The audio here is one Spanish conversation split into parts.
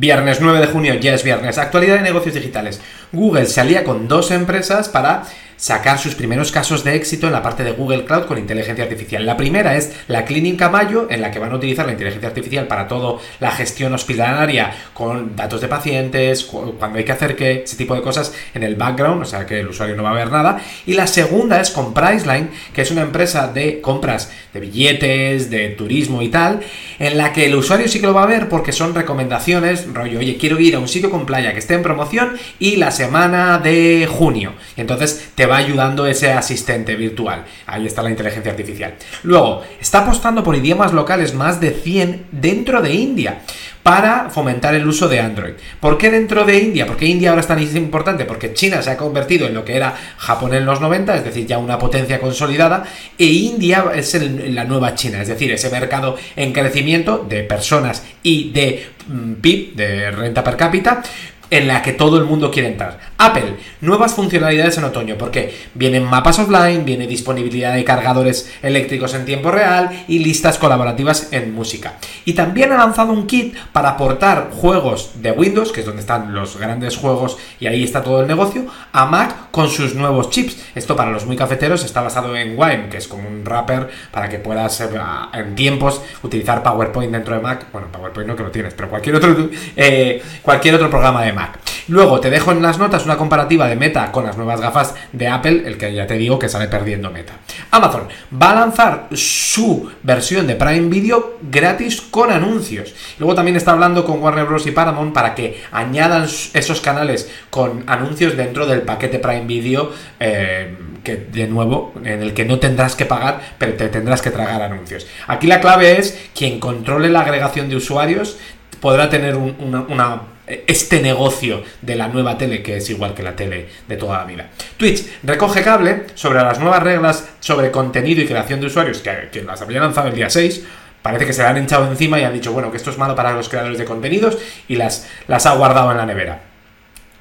Viernes 9 de junio, ya es viernes. Actualidad de negocios digitales. Google se alía con dos empresas para sacar sus primeros casos de éxito en la parte de Google Cloud con inteligencia artificial. La primera es la Clínica Mayo, en la que van a utilizar la inteligencia artificial para toda la gestión hospitalaria con datos de pacientes, cuando hay que hacer qué, ese tipo de cosas en el background, o sea que el usuario no va a ver nada. Y la segunda es con Priceline, que es una empresa de compras de billetes, de turismo y tal, en la que el usuario sí que lo va a ver porque son recomendaciones, rollo, oye, quiero ir a un sitio con playa que esté en promoción y la semana de junio. Entonces te va ayudando ese asistente virtual. Ahí está la inteligencia artificial. Luego, está apostando por idiomas locales más de 100 dentro de India para fomentar el uso de Android. ¿Por qué dentro de India? ¿Por qué India ahora es tan importante? Porque China se ha convertido en lo que era Japón en los 90, es decir, ya una potencia consolidada, e India es la nueva China, es decir, ese mercado en crecimiento de personas y de mm, PIB, de renta per cápita, en la que todo el mundo quiere entrar. Apple, nuevas funcionalidades en otoño, porque vienen mapas offline, viene disponibilidad de cargadores eléctricos en tiempo real y listas colaborativas en música. Y también ha lanzado un kit para aportar juegos de Windows, que es donde están los grandes juegos y ahí está todo el negocio, a Mac con sus nuevos chips. Esto para los muy cafeteros está basado en Wine, que es como un wrapper para que puedas eh, en tiempos utilizar PowerPoint dentro de Mac. Bueno, PowerPoint no que lo tienes, pero cualquier otro, eh, cualquier otro programa de Mac. Luego te dejo en las notas una comparativa de Meta con las nuevas gafas de Apple, el que ya te digo que sale perdiendo Meta. Amazon va a lanzar su versión de Prime Video gratis con anuncios. Luego también está hablando con Warner Bros. y Paramount para que añadan esos canales con anuncios dentro del paquete Prime Video. Eh, que de nuevo, en el que no tendrás que pagar, pero te tendrás que tragar anuncios. Aquí la clave es quien controle la agregación de usuarios podrá tener una este negocio de la nueva tele, que es igual que la tele de toda la vida. Twitch recoge cable sobre las nuevas reglas sobre contenido y creación de usuarios, que, las había lanzado el día 6. Parece que se le han hinchado encima y han dicho, bueno, que esto es malo para los creadores de contenidos y las, las ha guardado en la nevera.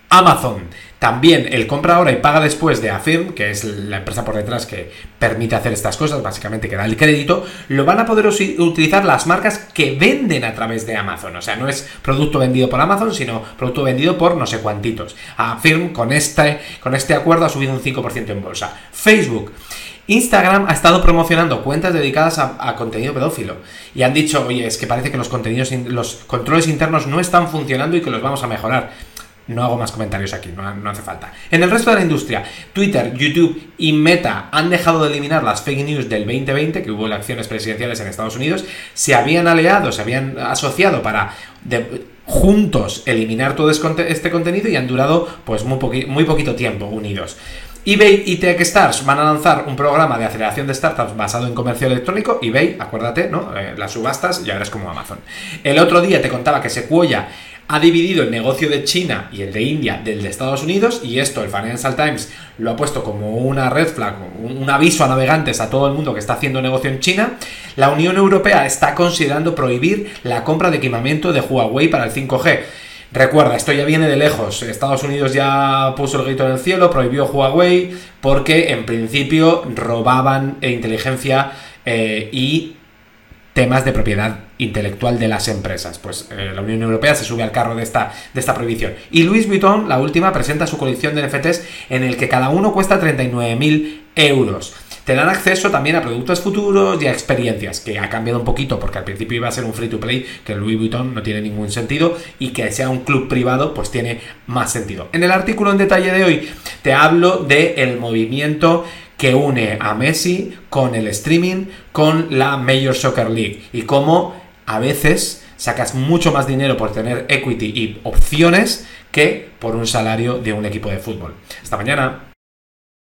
Amazon también el compra ahora y paga después de Affirm, que es la empresa por detrás que permite hacer estas cosas, básicamente que da el crédito, lo van a poder utilizar las marcas que venden a través de Amazon. O sea, no es producto vendido por Amazon, sino producto vendido por no sé cuantitos. Affirm con este, con este acuerdo ha subido un 5% en bolsa. Facebook. Instagram ha estado promocionando cuentas dedicadas a, a, contenido pedófilo y han dicho, oye, es que parece que los contenidos, los controles internos no están funcionando y que los vamos a mejorar. No hago más comentarios aquí, no, hace falta. En el resto de la industria, Twitter, YouTube y Meta han dejado de eliminar las fake news del 2020, que hubo elecciones presidenciales en Estados Unidos, se habían aliado, se habían asociado para juntos eliminar todo este contenido y han durado pues muy, muy poquito tiempo unidos eBay y Techstars van a lanzar un programa de aceleración de startups basado en comercio electrónico. eBay, acuérdate, ¿no? Eh, las subastas ya eres como Amazon. El otro día te contaba que Sequoia ha dividido el negocio de China y el de India del de Estados Unidos y esto el Financial Times lo ha puesto como una red flag, un aviso a navegantes a todo el mundo que está haciendo negocio en China. La Unión Europea está considerando prohibir la compra de equipamiento de Huawei para el 5G. Recuerda, esto ya viene de lejos. Estados Unidos ya puso el grito en el cielo, prohibió Huawei porque en principio robaban inteligencia eh, y temas de propiedad intelectual de las empresas. Pues eh, la Unión Europea se sube al carro de esta, de esta prohibición. Y Louis Vuitton, la última, presenta su colección de NFTs en el que cada uno cuesta 39.000 euros. Te dan acceso también a productos futuros y a experiencias, que ha cambiado un poquito porque al principio iba a ser un free to play, que Louis Vuitton no tiene ningún sentido, y que sea un club privado, pues tiene más sentido. En el artículo en detalle de hoy te hablo del el movimiento que une a Messi con el streaming, con la Major Soccer League y cómo a veces sacas mucho más dinero por tener equity y opciones que por un salario de un equipo de fútbol. Hasta mañana.